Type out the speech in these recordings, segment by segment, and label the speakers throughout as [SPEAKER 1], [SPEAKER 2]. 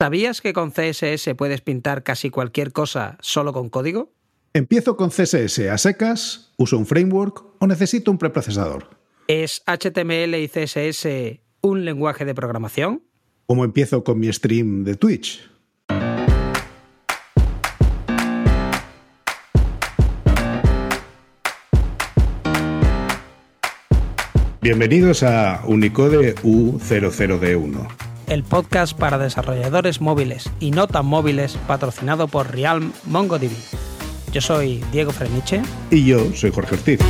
[SPEAKER 1] ¿Sabías que con CSS puedes pintar casi cualquier cosa solo con código?
[SPEAKER 2] ¿Empiezo con CSS a secas? ¿Uso un framework o necesito un preprocesador?
[SPEAKER 1] ¿Es HTML y CSS un lenguaje de programación?
[SPEAKER 2] ¿Cómo empiezo con mi stream de Twitch? Bienvenidos a Unicode U00D1
[SPEAKER 1] el podcast para desarrolladores móviles y no tan móviles patrocinado por Realm MongoDB. Yo soy Diego Freniche.
[SPEAKER 2] Y yo soy Jorge Ortiz.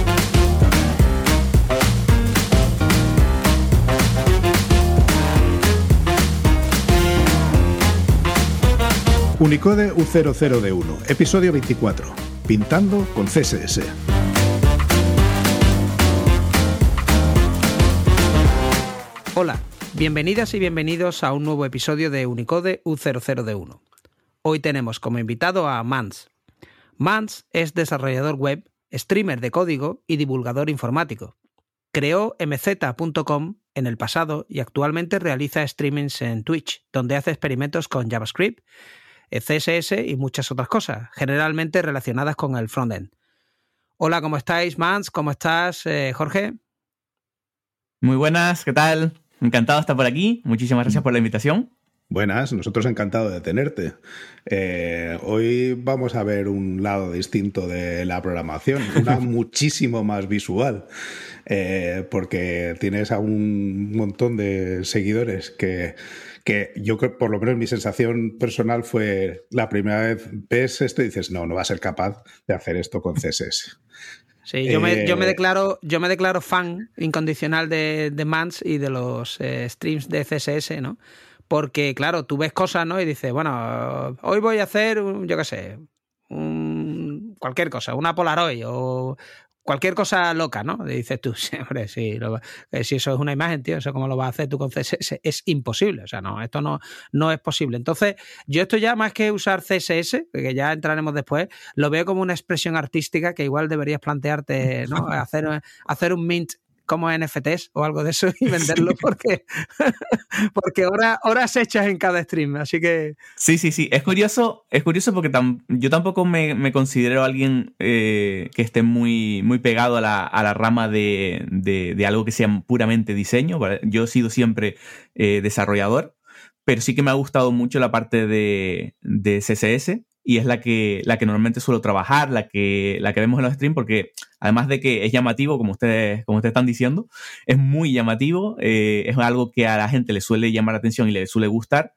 [SPEAKER 2] Unicode U00D1, episodio 24. Pintando con CSS.
[SPEAKER 1] Hola, Bienvenidas y bienvenidos a un nuevo episodio de Unicode U00D1. Hoy tenemos como invitado a Mans. Mans es desarrollador web, streamer de código y divulgador informático. Creó mz.com en el pasado y actualmente realiza streamings en Twitch, donde hace experimentos con JavaScript, CSS y muchas otras cosas, generalmente relacionadas con el frontend. Hola, ¿cómo estáis, Mans? ¿Cómo estás, eh, Jorge?
[SPEAKER 3] Muy buenas, ¿qué tal? Encantado de estar por aquí. Muchísimas gracias por la invitación.
[SPEAKER 2] Buenas, nosotros encantados de tenerte. Eh, hoy vamos a ver un lado distinto de la programación, una muchísimo más visual, eh, porque tienes a un montón de seguidores que, que yo creo, por lo menos mi sensación personal fue la primera vez ves esto y dices, no, no va a ser capaz de hacer esto con CSS.
[SPEAKER 1] Sí, yo, me, yo, me, eh, declaro, yo me declaro fan incondicional de, de Mans y de los eh, streams de CSS, ¿no? Porque, claro, tú ves cosas, ¿no? Y dices, bueno, hoy voy a hacer, yo qué sé, un, cualquier cosa, una Polaroid o cualquier cosa loca, ¿no? Dices tú, siempre, sí, eh, si eso es una imagen, tío, eso cómo lo vas a hacer tú con CSS, es imposible, o sea, no, esto no, no es posible. Entonces, yo esto ya más que usar CSS, que ya entraremos después, lo veo como una expresión artística que igual deberías plantearte, ¿no? Hacer, hacer un mint como NFTs o algo de eso y venderlo porque, porque horas hechas en cada stream. Así que.
[SPEAKER 3] Sí, sí, sí. Es curioso, es curioso porque yo tampoco me, considero alguien eh, que esté muy, muy pegado a la, rama de, algo que sea puramente diseño. Yo he sido siempre eh, desarrollador, pero sí que me ha gustado mucho la parte de, de CSS y es la que, la que normalmente suelo trabajar, la que, la que vemos en los streams, porque además de que es llamativo, como ustedes, como ustedes están diciendo, es muy llamativo, eh, es algo que a la gente le suele llamar la atención y le suele gustar.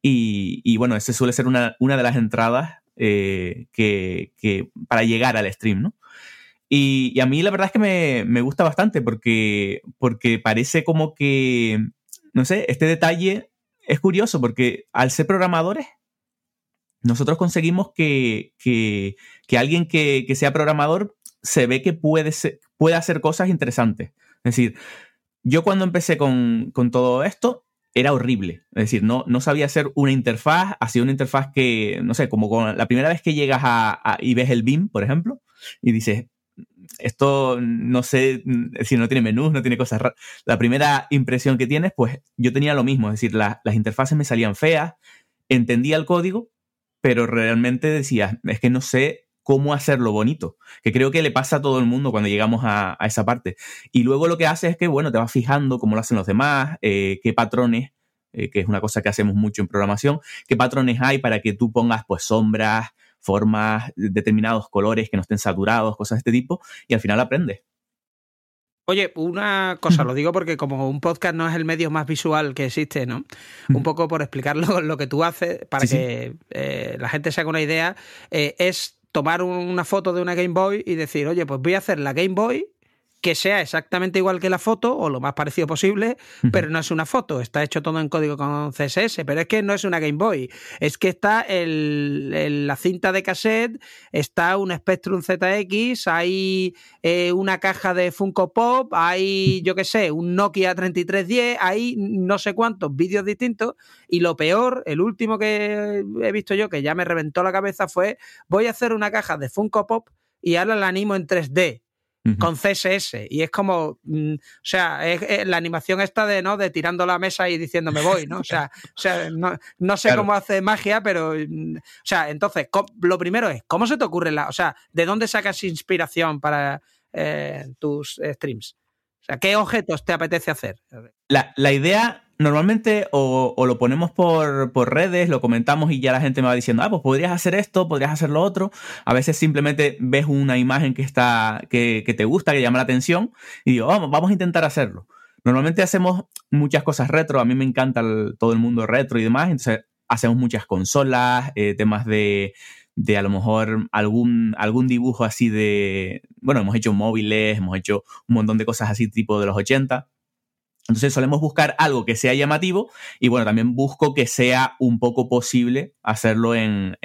[SPEAKER 3] Y, y bueno, ese suele ser una, una de las entradas eh, que, que, para llegar al stream, ¿no? Y, y, a mí la verdad es que me, me gusta bastante porque, porque parece como que, no sé, este detalle es curioso porque al ser programadores nosotros conseguimos que, alguien que, sea programador se ve que puede, puede hacer cosas interesantes. Es decir, yo cuando empecé con, todo esto era horrible. Es decir, no, no sabía hacer una interfaz, hacía una interfaz que, no sé, como con la primera vez que llegas a, y ves el BIM, por ejemplo, y dices, esto no sé si no tiene menús, no tiene cosas raras. La primera impresión que tienes, pues yo tenía lo mismo, es decir, las interfaces me salían feas, entendía el código, pero realmente decías, es que no sé cómo hacerlo bonito, que creo que le pasa a todo el mundo cuando llegamos a, esa parte. Y luego lo que hace es que, bueno, te vas fijando cómo lo hacen los demás, eh, qué patrones, eh, que es una cosa que hacemos mucho en programación, qué patrones hay para que tú pongas pues sombras, formas, determinados colores que no estén saturados, cosas de este tipo, y al final aprendes.
[SPEAKER 1] Oye, una cosa, lo digo porque como un podcast no es el medio más visual que existe, ¿no? Un poco por explicar lo, que tú haces, para que eh, la gente se haga una idea, eh, es tomar una foto de una Game Boy y decir, oye, pues voy a hacer la Game Boy que sea exactamente igual que la foto o lo más parecido posible, pero no es una foto, está hecho todo en código con CSS, pero es que no es una Game Boy, es que está el, la cinta de cassette, está un Spectrum ZX, hay eh, una caja de Funko Pop, hay, yo qué sé, un Nokia 3310, hay no sé cuántos vídeos distintos y lo peor, el último que he visto yo que ya me reventó la cabeza fue voy a hacer una caja de Funko Pop y ahora la animo en 3D con CSS. Y es como, mm, o sea, es, la animación esta de, ¿no? De tirando la mesa y diciendo me voy, ¿no? O sea, o sea no, sé cómo hace magia, pero, mm, o sea, entonces, lo primero es, ¿cómo se te ocurre la, o sea, de dónde sacas inspiración para eh, tus streams? O sea, ¿qué objetos te apetece hacer?
[SPEAKER 3] La, la idea normalmente o, lo ponemos por, redes, lo comentamos y ya la gente me va diciendo, ah, pues podrías hacer esto, podrías hacer lo otro. A veces simplemente ves una imagen que, está, que, te gusta, que llama la atención y digo, vamos, vamos a intentar hacerlo. Normalmente hacemos muchas cosas retro, a mí me encanta todo el mundo retro y demás, entonces hacemos muchas consolas, eh, temas de, de a lo mejor algún, algún dibujo así de, bueno, hemos hecho móviles, hemos hecho un montón de cosas así tipo de los 80. Entonces solemos buscar algo que sea llamativo y bueno, también busco que sea un poco posible hacerlo en,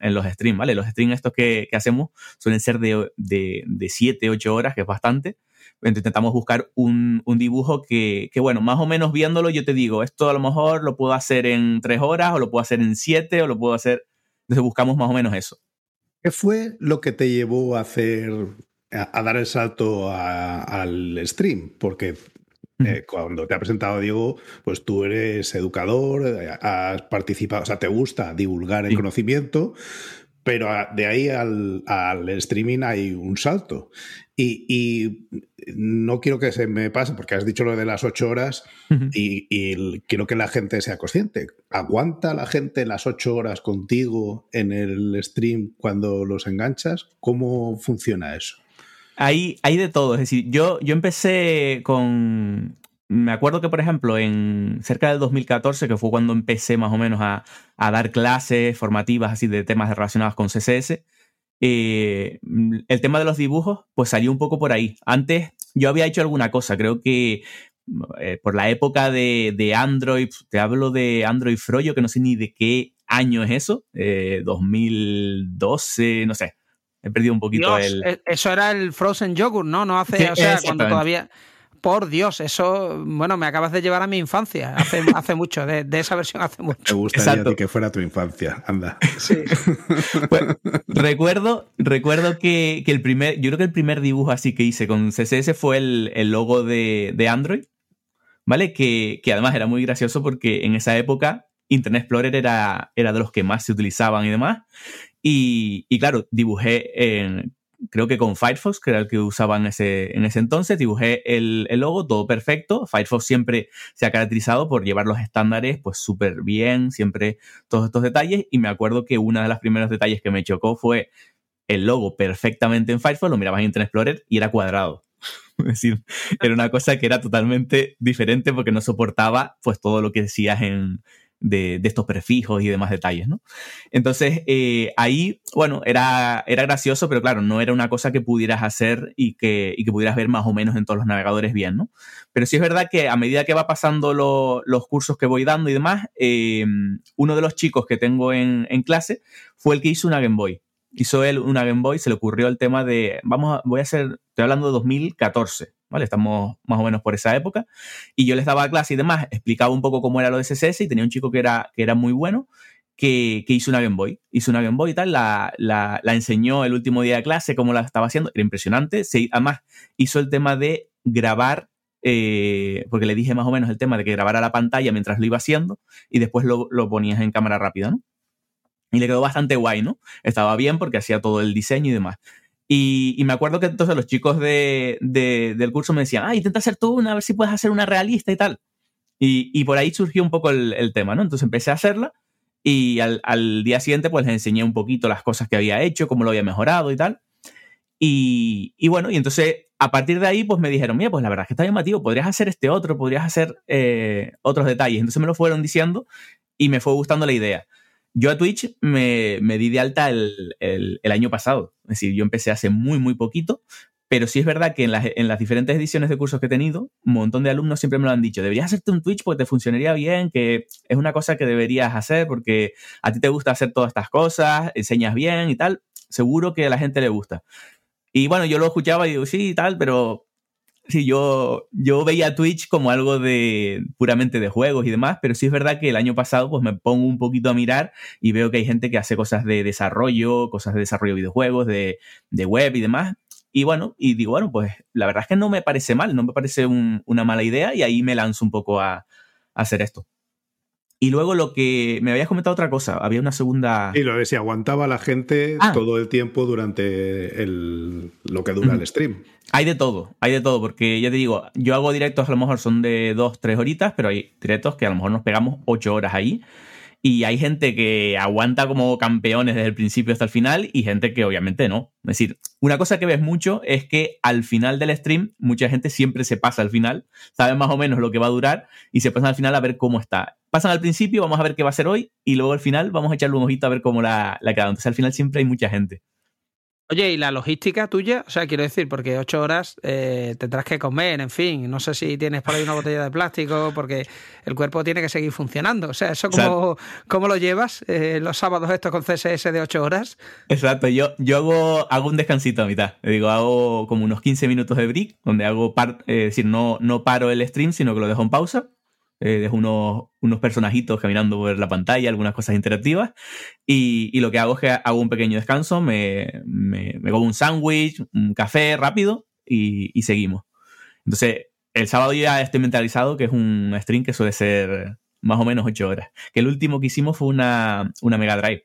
[SPEAKER 3] los streams, ¿vale? Los streams estos que, hacemos suelen ser de, de, 7, 8 horas, que es bastante. Entonces intentamos buscar un, dibujo que, que, bueno, más o menos viéndolo yo te digo, esto a lo mejor lo puedo hacer en 3 horas o lo puedo hacer en 7 o lo puedo hacer... Entonces buscamos más o menos eso.
[SPEAKER 2] ¿Qué fue lo que te llevó a hacer, a, dar el salto al stream? Porque eh, cuando te ha presentado Diego, pues tú eres educador, eh, has participado, o sea, te gusta divulgar el conocimiento, pero de ahí al, streaming hay un salto. Y, no quiero que se me pase, porque has dicho lo de las ocho horas y, quiero que la gente sea consciente. ¿Aguanta la gente las ocho horas contigo en el stream cuando los enganchas? ¿Cómo funciona eso?
[SPEAKER 3] Hay, hay de todo. Es decir, yo, yo empecé con. Me acuerdo que, por ejemplo, en cerca del 2014, que fue cuando empecé más o menos a, dar clases formativas así de temas relacionados con CSS, eh, el tema de los dibujos, pues salió un poco por ahí. Antes yo había hecho alguna cosa, creo que eh, por la época de, Android, te hablo de Android Froyo, que no sé ni de qué año es eso, 2012, eh, no sé. He perdido un poquito el.
[SPEAKER 1] E, eso era el Frozen Yogurt, ¿no? No hace. o sea, cuando todavía. Por Dios, eso, bueno, me acabas de llevar a mi infancia. Hace, hace mucho, de, esa versión hace mucho.
[SPEAKER 2] Me gustaría que fuera tu infancia, anda.
[SPEAKER 1] Sí.
[SPEAKER 3] Pues, recuerdo, recuerdo que, el primer, yo creo que el primer dibujo así que hice con CSS fue el, logo de, Android, ¿vale? Que, que, además era muy gracioso porque en esa época Internet Explorer era, era de los que más se utilizaban y demás. Y, claro, dibujé en, creo que con Firefox, que era el que usaban en ese, en ese entonces, dibujé el, logo, todo perfecto. Firefox siempre se ha caracterizado por llevar los estándares pues súper bien, siempre todos estos detalles. Y me acuerdo que uno de los primeros detalles que me chocó fue el logo perfectamente en Firefox, lo mirabas en Internet Explorer y era cuadrado. es decir, era una cosa que era totalmente diferente porque no soportaba pues todo lo que decías en, de, estos prefijos y demás detalles, ¿no? Entonces, eh, ahí, bueno, era, era gracioso, pero claro, no era una cosa que pudieras hacer y que, y que pudieras ver más o menos en todos los navegadores bien, ¿no? Pero sí es verdad que a medida que va pasando los cursos que voy dando y demás, eh, uno de los chicos que tengo en, en clase fue el que hizo una Game Boy hizo él una Game Boy, se le ocurrió el tema de, vamos a, voy a hacer, estoy hablando de 2014, ¿vale? Estamos más o menos por esa época. Y yo les daba clase y demás, explicaba un poco cómo era lo de CSS y tenía un chico que era, que era muy bueno. Que, hizo una Game Boy. Hizo una Game Boy y tal, la, la, enseñó el último día de clase, cómo la estaba haciendo. Era impresionante. Se, además, hizo el tema de grabar eh, porque le dije más o menos el tema de que grabara la pantalla mientras lo iba haciendo y después lo, lo ponías en cámara rápida, ¿no? Y le quedó bastante guay, ¿no? Estaba bien porque hacía todo el diseño y demás. Y, me acuerdo que entonces los chicos de, del curso me decían, ah, intenta hacer tú una, a ver si puedes hacer una realista y tal. Y, por ahí surgió un poco el, tema, ¿no? Entonces empecé a hacerla y al, día siguiente pues les enseñé un poquito las cosas que había hecho, cómo lo había mejorado y tal. Y, bueno, y entonces a partir de ahí pues me dijeron, mira, pues la verdad es que está llamativo, podrías hacer este otro, podrías hacer eh, otros detalles. Entonces me lo fueron diciendo y me fue gustando la idea. Yo a Twitch me, di de alta el, año pasado. Es decir, yo empecé hace muy, muy poquito. Pero sí es verdad que en las, en las, diferentes ediciones de cursos que he tenido, un montón de alumnos siempre me lo han dicho. Deberías hacerte un Twitch porque te funcionaría bien, que es una cosa que deberías hacer porque a ti te gusta hacer todas estas cosas, enseñas bien y tal. Seguro que a la gente le gusta. Y bueno, yo lo escuchaba y digo, sí, y tal, pero Sí, yo, yo veía Twitch como algo de puramente de juegos y demás, pero sí es verdad que el año pasado pues me pongo un poquito a mirar y veo que hay gente que hace cosas de desarrollo, cosas de desarrollo de videojuegos, de, web y demás. Y bueno, y digo, bueno, pues la verdad es que no me parece mal, no me parece una mala idea y ahí me lanzo un poco a hacer esto. Y luego lo que me habías comentado otra cosa, había una segunda.
[SPEAKER 2] Y lo de si aguantaba la gente ah. todo el tiempo durante el, lo que dura el stream.
[SPEAKER 3] Hay de todo, hay de todo, porque ya te digo, yo hago directos a lo mejor son de dos, tres horitas, pero hay directos que a lo mejor nos pegamos ocho horas ahí. Y hay gente que aguanta como campeones desde el principio hasta el final y gente que obviamente no. Es decir, una cosa que ves mucho es que al final del stream mucha gente siempre se pasa al final, sabe más o menos lo que va a durar y se pasa al final a ver cómo está. Pasan al principio, vamos a ver qué va a ser hoy y luego al final vamos a echarle un ojito a ver cómo la, la. Entonces al final siempre hay mucha gente.
[SPEAKER 1] Oye, ¿y la logística tuya? O sea, quiero decir, porque ocho horas eh, tendrás que comer, en fin. No sé si tienes por ahí una botella de plástico, porque el cuerpo tiene que seguir funcionando. O sea, ¿eso cómo, cómo lo llevas eh, los sábados estos con CSS de ocho horas?
[SPEAKER 3] Exacto, yo, yo hago, hago un descansito a mitad. Digo, hago como unos 15 minutos de break, donde hago, par, eh, es decir, no, no paro el stream, sino que lo dejo en pausa eh, dejo unos, unos, personajitos caminando por la pantalla, algunas cosas interactivas, y, lo que hago es que hago un pequeño descanso, me, me, me como un sándwich, un café rápido y, y, seguimos. Entonces, el sábado ya estoy mentalizado que es un stream que suele ser más o menos 8 horas. Que el último que hicimos fue una, una Mega Drive.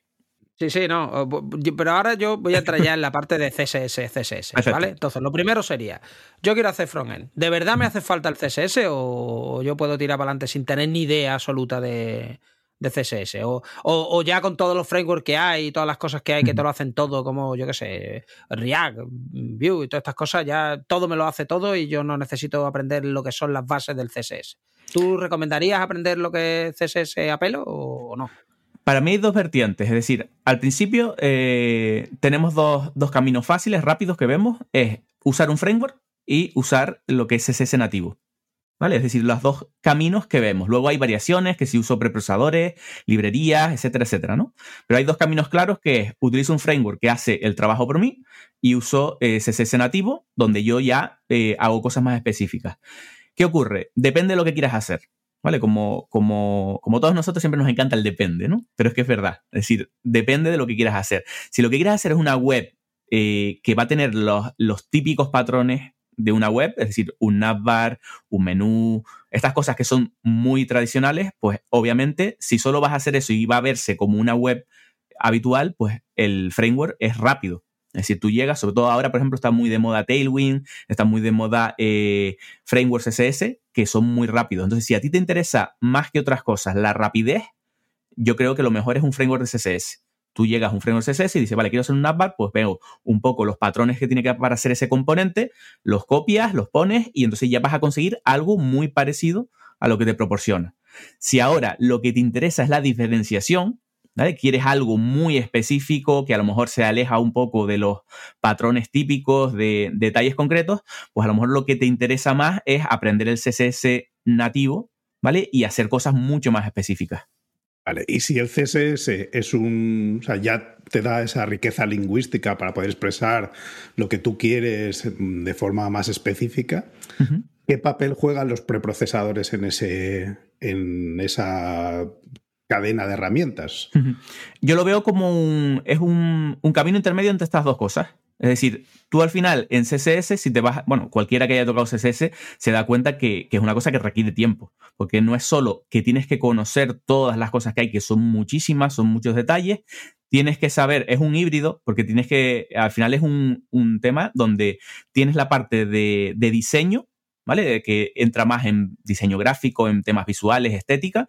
[SPEAKER 1] Sí, sí, no. Pero ahora yo voy a entrar ya en la parte de CSS, CSS, ¿vale? Entonces, lo primero sería, yo quiero hacer frontend. ¿De verdad me hace falta el CSS o yo puedo tirar para adelante sin tener ni idea absoluta de, CSS? O, ya con todos los frameworks que hay y todas las cosas que hay que te lo hacen todo, como yo qué sé, React, Vue y todas estas cosas, ya todo me lo hace todo y yo no necesito aprender lo que son las bases del CSS. ¿Tú recomendarías aprender lo que es CSS a pelo o no?
[SPEAKER 3] Para mí hay dos vertientes, es decir, al principio eh, tenemos dos, caminos fáciles, rápidos que vemos, es usar un framework y usar lo que es CSS nativo. ¿Vale? Es decir, los dos caminos que vemos. Luego hay variaciones, que si uso preprocesadores, librerías, etcétera, etcétera, ¿no? Pero hay dos caminos claros que es utilizo un framework que hace el trabajo por mí y uso eh, CSS nativo, donde yo ya eh, hago cosas más específicas. ¿Qué ocurre? Depende de lo que quieras hacer. ¿Vale? Como, como, como todos nosotros siempre nos encanta el depende, ¿no? Pero es que es verdad. Es decir, depende de lo que quieras hacer. Si lo que quieres hacer es una web eh, que va a tener los, los típicos patrones de una web, es decir, un navbar, un menú, estas cosas que son muy tradicionales, pues obviamente si solo vas a hacer eso y va a verse como una web habitual, pues el framework es rápido. Es decir, tú llegas, sobre todo ahora, por ejemplo, está muy de moda Tailwind, está muy de moda eh, frameworks CSS, que son muy rápidos. Entonces, si a ti te interesa más que otras cosas la rapidez, yo creo que lo mejor es un framework de CSS. Tú llegas a un framework CSS y dices, vale, quiero hacer un appbar, pues veo un poco los patrones que tiene que para hacer ese componente, los copias, los pones y entonces ya vas a conseguir algo muy parecido a lo que te proporciona. Si ahora lo que te interesa es la diferenciación, Quieres algo muy específico que a lo mejor se aleja un poco de los patrones típicos de, detalles concretos, pues a lo mejor lo que te interesa más es aprender el CSS nativo, ¿vale? Y hacer cosas mucho más específicas.
[SPEAKER 2] Vale, y si el CSS es un. O sea, ya te da esa riqueza lingüística para poder expresar lo que tú quieres de forma más específica, ¿qué papel juegan los preprocesadores en ese. en esa cadena de herramientas.
[SPEAKER 3] Yo lo veo como un, es un, camino intermedio entre estas dos cosas. Es decir, tú al final en CSS, si te vas, bueno, cualquiera que haya tocado CSS se da cuenta que, que, es una cosa que requiere tiempo, porque no es solo que tienes que conocer todas las cosas que hay, que son muchísimas, son muchos detalles, tienes que saber, es un híbrido, porque tienes que, al final es un, un tema donde tienes la parte de, de diseño, ¿vale? Que entra más en diseño gráfico, en temas visuales, estética,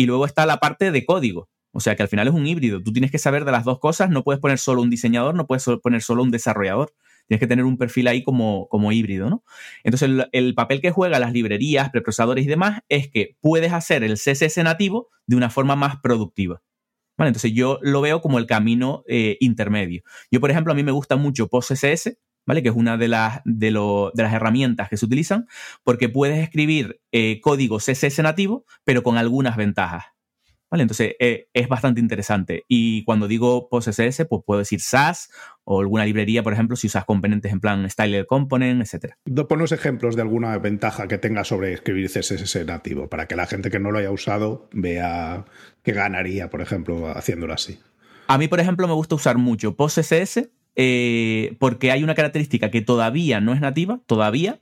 [SPEAKER 3] y luego está la parte de código. O sea que al final es un híbrido. Tú tienes que saber de las dos cosas. No puedes poner solo un diseñador, no puedes poner solo un desarrollador. Tienes que tener un perfil ahí como, como híbrido, ¿no? Entonces, el, papel que juega las librerías, preprocesadores y demás es que puedes hacer el CSS nativo de una forma más productiva. ¿Vale? Entonces, yo lo veo como el camino eh, intermedio. Yo, por ejemplo, a mí me gusta mucho PostCSS, ¿vale? Que es una de las, de, las herramientas que se utilizan, porque puedes escribir eh, código CSS nativo, pero con algunas ventajas. ¿Vale? Entonces eh, es bastante interesante. Y cuando digo PostCSS, pues puedo decir SAS o alguna librería, por ejemplo, si usas componentes en plan Style Component, etc.
[SPEAKER 2] Ponos ejemplos de alguna ventaja que tenga sobre escribir CSS nativo, para que la gente que no lo haya usado vea que ganaría, por ejemplo, haciéndolo así.
[SPEAKER 3] A mí, por ejemplo, me gusta usar mucho PostCSS eh, porque hay una característica que todavía no es nativa, todavía,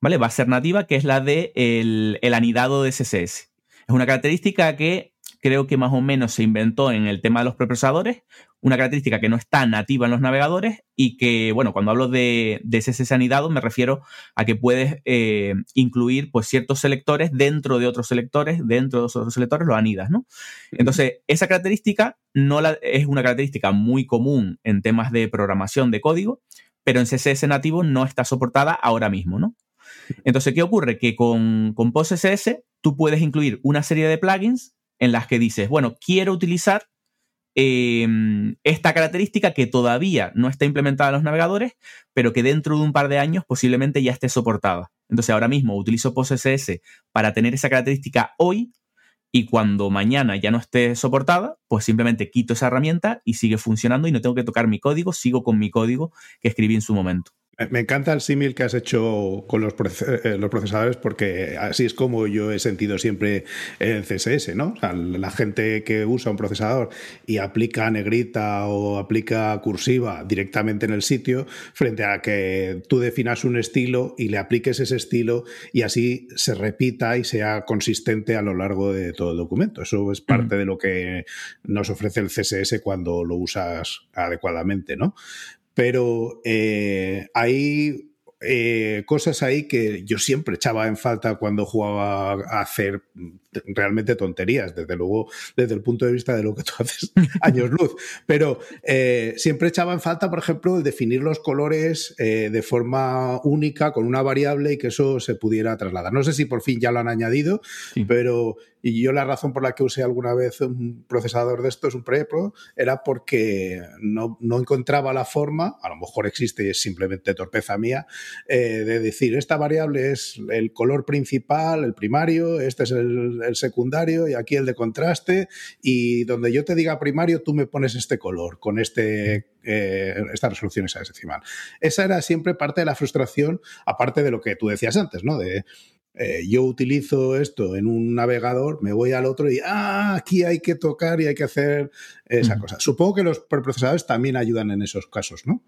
[SPEAKER 3] ¿vale? Va a ser nativa, que es la de el, anidado de CSS. Es una característica que creo que más o menos se inventó en el tema de los preprocesadores, una característica que no está nativa en los navegadores y que, bueno, cuando hablo de, de CSS anidado me refiero a que puedes eh, incluir pues ciertos selectores dentro de otros selectores, dentro de otros selectores los anidas, ¿no? Entonces, esa característica no la, es una característica muy común en temas de programación de código, pero en CSS nativo no está soportada ahora mismo, ¿no? Entonces, ¿qué ocurre? Que con, con PostCSS tú puedes incluir una serie de plugins en las que dices, bueno, quiero utilizar em, esta característica que todavía no está implementada en los navegadores, pero que dentro de un par de años posiblemente ya esté soportada. Entonces ahora mismo utilizo PostCSS para tener esa característica hoy y cuando mañana ya no esté soportada, pues simplemente quito esa herramienta y sigue funcionando y no tengo que tocar mi código, sigo con mi código que escribí en su momento.
[SPEAKER 2] Me encanta el símil que has hecho con los, eh, los, procesadores porque así es como yo he sentido siempre el CSS, ¿no? la gente que usa un procesador y aplica negrita o aplica cursiva directamente en el sitio frente a que tú definas un estilo y le apliques ese estilo y así se repita y sea consistente a lo largo de todo el documento. Eso es parte de lo que nos ofrece el CSS cuando lo usas adecuadamente, ¿no? Pero eh, hay eh, cosas ahí que yo siempre echaba en falta cuando jugaba a hacer realmente tonterías, desde luego, desde el punto de vista de lo que tú haces años luz. Pero eh, siempre echaba en falta, por ejemplo, el definir los colores eh, de forma única con una variable y que eso se pudiera trasladar. No sé si por fin ya lo han añadido, pero y yo la razón por la que usé alguna vez un procesador de estos, un prepro, era porque no, encontraba la forma, a lo mejor existe y es simplemente torpeza mía, eh, de decir, esta variable es el color principal, el primario, este es el, el, secundario y aquí el de contraste y donde yo te diga primario tú me pones este color con este, eh, esta resolución hexadecimal. Esa era siempre parte de la frustración, aparte de lo que tú decías antes, ¿no? De, eh, yo utilizo esto en un navegador, me voy al otro y ah, aquí hay que tocar y hay que hacer esa cosa. Supongo que los preprocesadores también ayudan en esos casos, ¿no?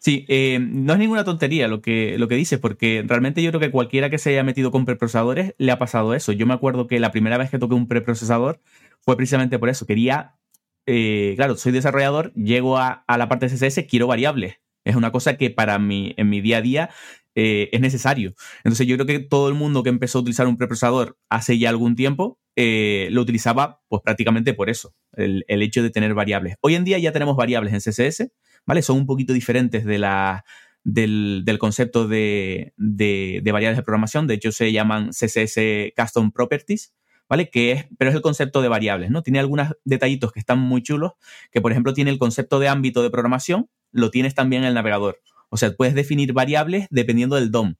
[SPEAKER 3] Sí, eh, no es ninguna tontería lo que, lo que dices, porque realmente yo creo que cualquiera que se haya metido con preprocesadores le ha pasado eso. Yo me acuerdo que la primera vez que toqué un preprocesador fue precisamente por eso. Quería, eh, claro, soy desarrollador, llego a, la parte de CSS, quiero variables. Es una cosa que para mí, en mi día a día, eh, es necesario. Entonces yo creo que todo el mundo que empezó a utilizar un preprocesador hace ya algún tiempo, lo utilizaba pues prácticamente por eso, el, el hecho de tener variables. Hoy en día ya tenemos variables en CSS, ¿vale? Son un poquito diferentes del, concepto de, variables de programación. De hecho, se llaman CSS Custom Properties, ¿vale? Que es, pero es el concepto de variables, ¿no? Tiene algunos detallitos que están muy chulos, que por ejemplo tiene el concepto de ámbito de programación, lo tienes también en el navegador. O sea, puedes definir variables dependiendo del DOM.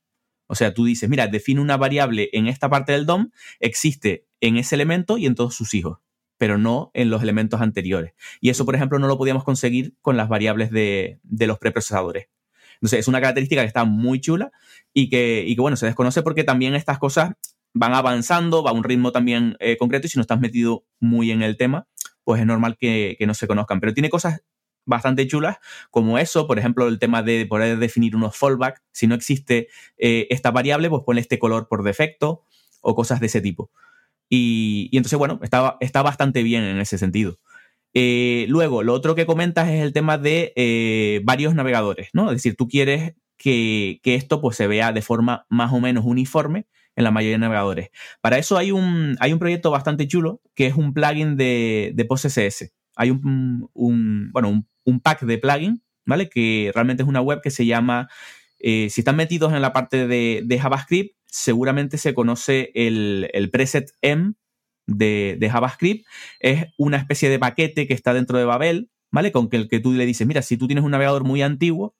[SPEAKER 3] O sea, tú dices, mira, define una variable en esta parte del DOM, existe en ese elemento y en todos sus hijos pero no en los elementos anteriores. Y eso, por ejemplo, no lo podíamos conseguir con las variables de, los preprocesadores. Entonces, es una característica que está muy chula y que, bueno, se desconoce porque también estas cosas van avanzando, va a un ritmo también eh, concreto y si no estás metido muy en el tema, pues es normal que, no se conozcan. Pero tiene cosas bastante chulas, como eso, por ejemplo, el tema de poder definir unos fallback. Si no existe eh, esta variable, pues pone este color por defecto o cosas de ese tipo. Y, entonces, bueno, está, está bastante bien en ese sentido. Eh, luego, lo otro que comentas es el tema de eh, varios navegadores, ¿no? Es decir, tú quieres que, esto pues, se vea de forma más o menos uniforme en la mayoría de navegadores. Para eso hay un, hay un proyecto bastante chulo que es un plugin de, de PostCSS. Hay un, bueno, un, pack de plugin, ¿vale? Que realmente es una web que se llama, eh, si están metidos en la parte de JavaScript, seguramente se conoce el, preset M de, JavaScript. Es una especie de paquete que está dentro de Babel, ¿vale? Con el que tú le dices, mira, si tú tienes un navegador muy antiguo,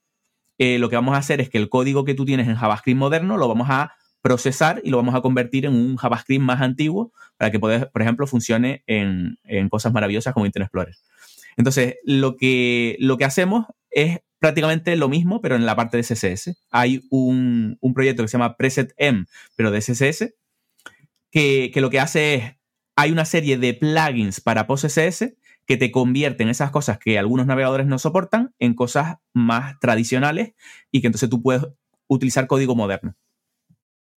[SPEAKER 3] eh, lo que vamos a hacer es que el código que tú tienes en JavaScript moderno lo vamos a procesar y lo vamos a convertir en un JavaScript más antiguo para que, por ejemplo, funcione en, en cosas maravillosas como Internet Explorer. Entonces, lo que, lo que hacemos es prácticamente lo mismo, pero en la parte de CSS. Hay un, proyecto que se llama Preset M, pero de CSS, que, lo que hace es, hay una serie de plugins para PostCSS que te convierten esas cosas que algunos navegadores no soportan en cosas más tradicionales y que entonces tú puedes utilizar código moderno.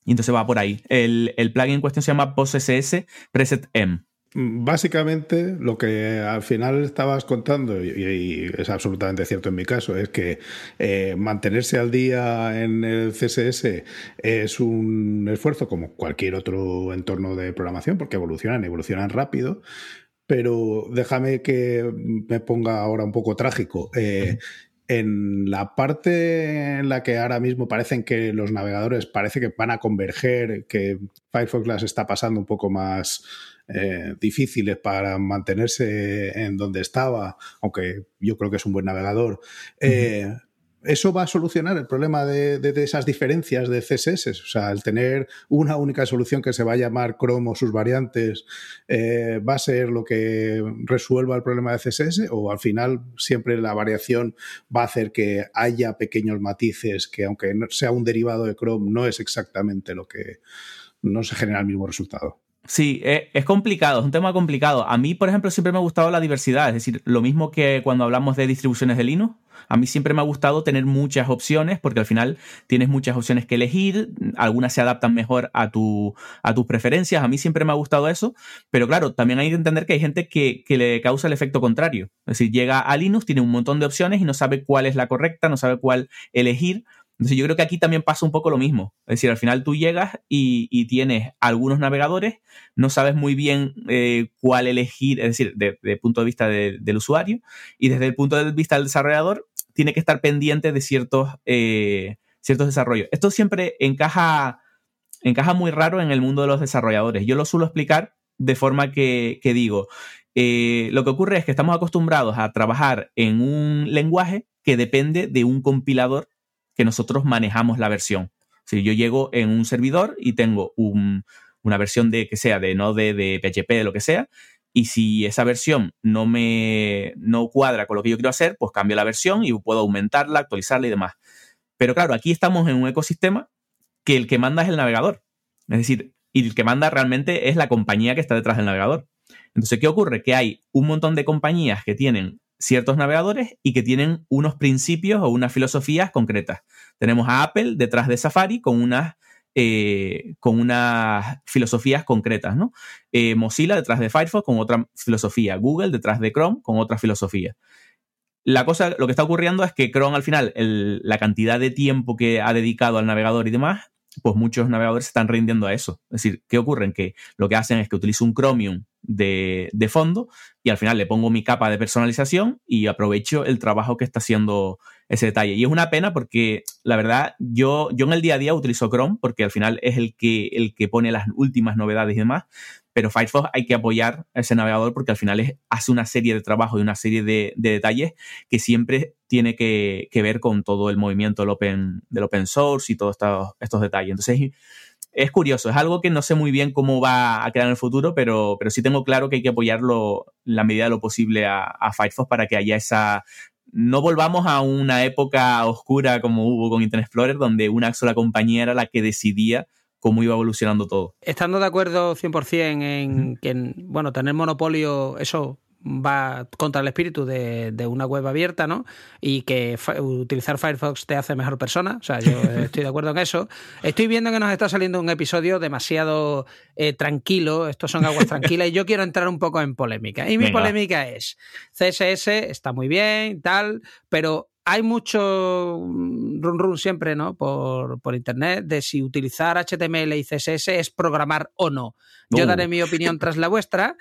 [SPEAKER 3] Y entonces va por ahí. El, el plugin en cuestión se llama PostCSS Preset M.
[SPEAKER 2] Básicamente, lo que al final estabas contando, y, es absolutamente cierto en mi caso, es que eh, mantenerse al día en el CSS es un esfuerzo como cualquier otro entorno de programación, porque evolucionan, evolucionan rápido. Pero déjame que me ponga ahora un poco trágico. Eh, en la parte en la que ahora mismo parecen que los navegadores parece que van a converger, que Firefox las está pasando un poco más eh, difíciles para mantenerse en donde estaba, aunque yo creo que es un buen navegador. Eh, eso va a solucionar el problema de, esas diferencias de CSS. O sea, el tener una única solución que se va a llamar Chrome o sus variantes eh, va a ser lo que resuelva el problema de CSS o al final siempre la variación va a hacer que haya pequeños matices que aunque sea un derivado de Chrome no es exactamente lo que no se genera el mismo resultado.
[SPEAKER 3] Sí, e, es, complicado, es un tema complicado. A mí, por ejemplo, siempre me ha gustado la diversidad, es decir, lo mismo que cuando hablamos de distribuciones de Linux, a mí siempre me ha gustado tener muchas opciones porque al final tienes muchas opciones que elegir, algunas se adaptan mejor a, tu, a tus preferencias, a mí siempre me ha gustado eso, pero claro, también hay que entender que hay gente que, que le causa el efecto contrario, es decir, llega a Linux, tiene un montón de opciones y no sabe cuál es la correcta, no sabe cuál elegir entonces yo creo que aquí también pasa un poco lo mismo. Es decir, al final tú llegas y, tienes algunos navegadores, no sabes muy bien eh, cuál elegir, es decir, desde el punto de vista del usuario, y desde el punto de vista del desarrollador, tiene que estar pendiente de ciertos, eh, ciertos desarrollos. Esto siempre encaja, encaja muy raro en el mundo de los desarrolladores. Yo lo suelo explicar de forma que, digo, eh, lo que ocurre es que estamos acostumbrados a trabajar en un lenguaje que depende de un compilador que nosotros manejamos la versión. Si yo llego en un servidor y tengo una versión de que sea de Node, de PHP, de lo que sea, y si esa versión no me no cuadra con lo que yo quiero hacer, pues cambio la versión y puedo aumentarla, actualizarla y demás. Pero claro, aquí estamos en un ecosistema que el que manda es el navegador. Es decir, y el que manda realmente es la compañía que está detrás del navegador. Entonces, ¿qué ocurre? Que hay un montón de compañías que tienen ciertos navegadores y que tienen unos principios o unas filosofías concretas. Tenemos a Apple detrás de Safari con unas, eh, con unas filosofías concretas, ¿no? Eh, Mozilla detrás de Firefox con otra filosofía, Google detrás de Chrome con otra filosofía. La cosa, lo que está ocurriendo es que Chrome al final, la cantidad de tiempo que ha dedicado al navegador y demás, pues muchos navegadores se están rindiendo a eso. Es decir, ¿qué ocurre? Que lo que hacen es que utilizo un Chromium de, fondo y al final le pongo mi capa de personalización y aprovecho el trabajo que está haciendo ese detalle. Y es una pena porque la verdad yo, yo en el día a día utilizo Chrome porque al final es el que, el que pone las últimas novedades y demás, pero Firefox hay que apoyar ese navegador porque al final hace una serie de trabajos y una serie de, detalles que siempre tiene que, ver con todo el movimiento del open, del open source y todos estos, estos detalles. Entonces es curioso, es algo que no sé muy bien cómo va a quedar en el futuro, pero, pero sí tengo claro que hay que apoyarlo la medida de lo posible a, a Firefox para que haya esa... No volvamos a una época oscura como hubo con Internet Explorer, donde una sola compañía era la que decidía cómo iba evolucionando todo.
[SPEAKER 1] Estando de acuerdo 100% en que, bueno, tener monopolio, eso va contra el espíritu de, una web abierta, ¿no? Y que utilizar Firefox te hace mejor persona. O sea, yo estoy de acuerdo en eso. Estoy viendo que nos está saliendo un episodio demasiado eh, tranquilo. Estos son aguas tranquilas y yo quiero entrar un poco en polémica. Y mi polémica es: CSS está muy bien, tal, pero hay mucho run run siempre, ¿no? Por, internet de si utilizar HTML y CSS es programar o no. Yo daré mi opinión tras la vuestra,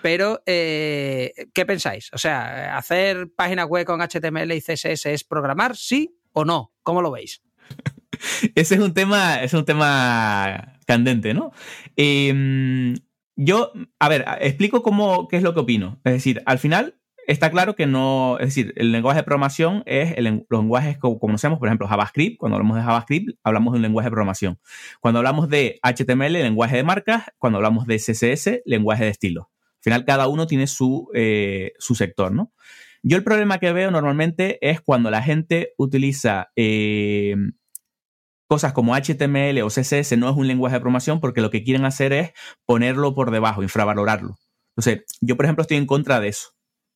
[SPEAKER 1] pero eh, ¿qué pensáis? O sea, ¿hacer página web con HTML y CSS es programar, sí o no? ¿Cómo lo veis?
[SPEAKER 3] Ese es un tema, es un tema candente, ¿no? Em, yo, a ver, explico cómo, qué es lo que opino. Es decir, al final está claro que no, es decir, el lenguaje de programación es el, los lenguajes que conocemos, por ejemplo, JavaScript. Cuando hablamos de JavaScript, hablamos de un lenguaje de programación. Cuando hablamos de HTML, lenguaje de marcas. Cuando hablamos de CSS, lenguaje de estilo. Al final, cada uno tiene su, eh, su sector, ¿no? Yo el problema que veo normalmente es cuando la gente utiliza eh, cosas como HTML o CSS, no es un lenguaje de programación porque lo que quieren hacer es ponerlo por debajo, infravalorarlo. Entonces, yo, por ejemplo, estoy en contra de eso.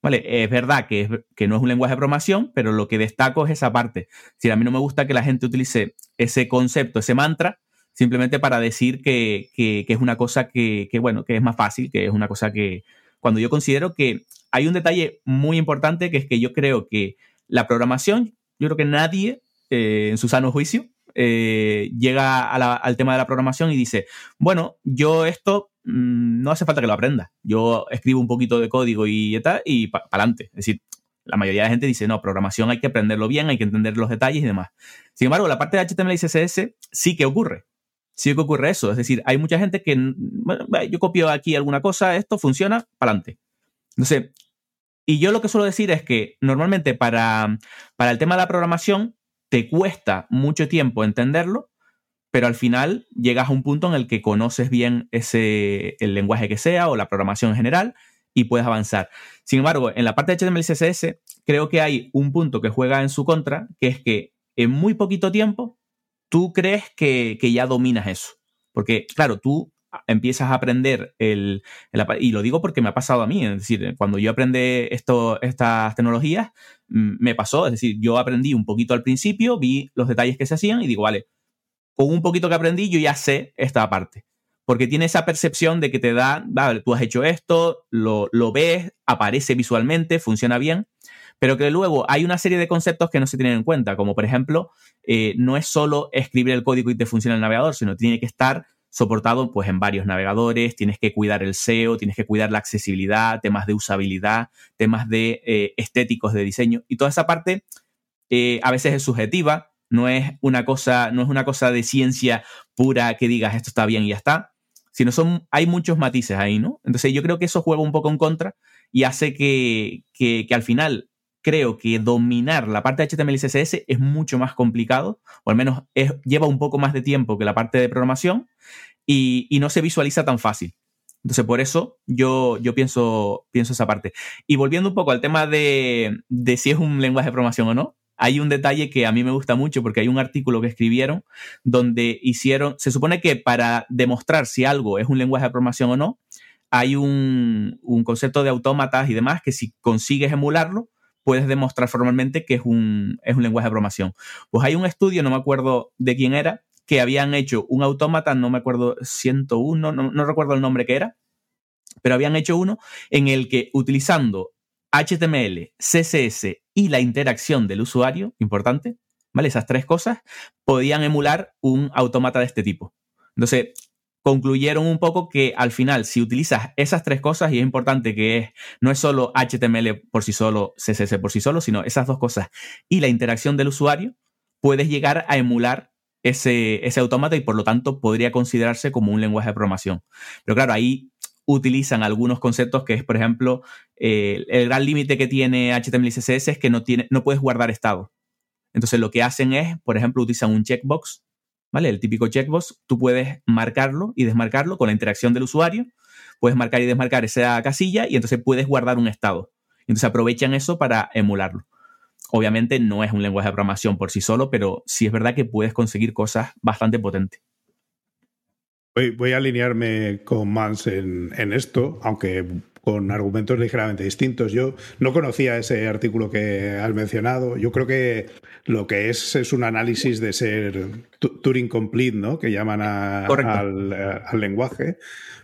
[SPEAKER 3] Vale, es verdad que, que no es un lenguaje de programación, pero lo que destaco es esa parte. Si a mí no me gusta que la gente utilice ese concepto, ese mantra, simplemente para decir que, es una cosa que, bueno, que es más fácil, que es una cosa que, cuando yo considero que hay un detalle muy importante, que es que yo creo que la programación, yo creo que nadie eh, en su sano juicio eh, llega al tema de la programación y dice, bueno, yo esto mm, no hace falta que lo aprenda. Yo escribo un poquito de código y tal, y para adelante. Es decir, la mayoría de la gente dice, no, programación hay que aprenderlo bien, hay que entender los detalles y demás. Sin embargo, la parte de HTML y CSS sí que ocurre. Sí que ocurre eso. Es decir, hay mucha gente que, bueno, yo copio aquí alguna cosa, esto funciona, para adelante. Entonces, y yo lo que suelo decir es que normalmente para, para el tema de la programación, te cuesta mucho tiempo entenderlo, pero al final llegas a un punto en el que conoces bien ese, el lenguaje que sea o la programación en general y puedes avanzar. Sin embargo, en la parte de HTML y CSS, creo que hay un punto que juega en su contra, que es que en muy poquito tiempo tú crees que, que ya dominas eso. Porque, claro, tú empiezas a aprender el, y lo digo porque me ha pasado a mí, es decir, cuando yo aprendí esto, estas tecnologías, mm, me pasó, es decir, yo aprendí un poquito al principio, vi los detalles que se hacían y digo, vale, con un poquito que aprendí yo ya sé esta parte. Porque tiene esa percepción de que te da, vale, tú has hecho esto, lo, lo ves, aparece visualmente, funciona bien, pero que luego hay una serie de conceptos que no se tienen en cuenta, como por ejemplo, eh, no es solo escribir el código y te funciona el navegador, sino tiene que estar soportado pues en varios navegadores, tienes que cuidar el SEO, tienes que cuidar la accesibilidad, temas de usabilidad, temas de eh, estéticos de diseño y toda esa parte eh, a veces es subjetiva, no es una cosa, no es una cosa de ciencia pura que digas esto está bien y ya está, sino son, hay muchos matices ahí, ¿no? Entonces yo creo que eso juega un poco en contra y hace que, que, al final creo que dominar la parte de HTML y CSS es mucho más complicado, o al menos lleva un poco más de tiempo que la parte de programación, y, no se visualiza tan fácil. Entonces, por eso yo, yo pienso, pienso esa parte. Y volviendo un poco al tema de, de, si es un lenguaje de programación o no, hay un detalle que a mí me gusta mucho porque hay un artículo que escribieron donde hicieron, se supone que para demostrar si algo es un lenguaje de programación o no, hay un, un concepto de autómatas y demás que si consigues emularlo, puedes demostrar formalmente que es un, es un lenguaje de programación. Pues hay un estudio, no me acuerdo de quién era, que habían hecho un autómata, no me acuerdo, 101, no, no recuerdo el nombre que era, pero habían hecho uno en el que utilizando HTML, CSS y la interacción del usuario, importante, ¿vale? Esas tres cosas, podían emular un autómata de este tipo. Entonces, concluyeron un poco que al final, si utilizas esas tres cosas, y es importante que es, no es solo HTML por sí solo, CSS por sí solo, sino esas dos cosas y la interacción del usuario, puedes llegar a emular ese, ese autómata y por lo tanto podría considerarse como un lenguaje de programación. Pero claro, ahí utilizan algunos conceptos que es, por ejemplo, eh, el gran límite que tiene HTML y CSS es que no, tiene, no puedes guardar estado. Entonces lo que hacen es, por ejemplo, utilizan un checkbox, ¿vale? El típico checkbox, tú puedes marcarlo y desmarcarlo con la interacción del usuario, puedes marcar y desmarcar esa casilla y entonces puedes guardar un estado. Entonces aprovechan eso para emularlo. Obviamente no es un lenguaje de programación por sí solo, pero sí es verdad que puedes conseguir cosas bastante potentes.
[SPEAKER 2] Voy, a alinearme con Mans en, en, esto, aunque con argumentos ligeramente distintos. Yo no conocía ese artículo que has mencionado. Yo creo que lo que es es un análisis de ser Turing complete, ¿no? Que llaman al, al, lenguaje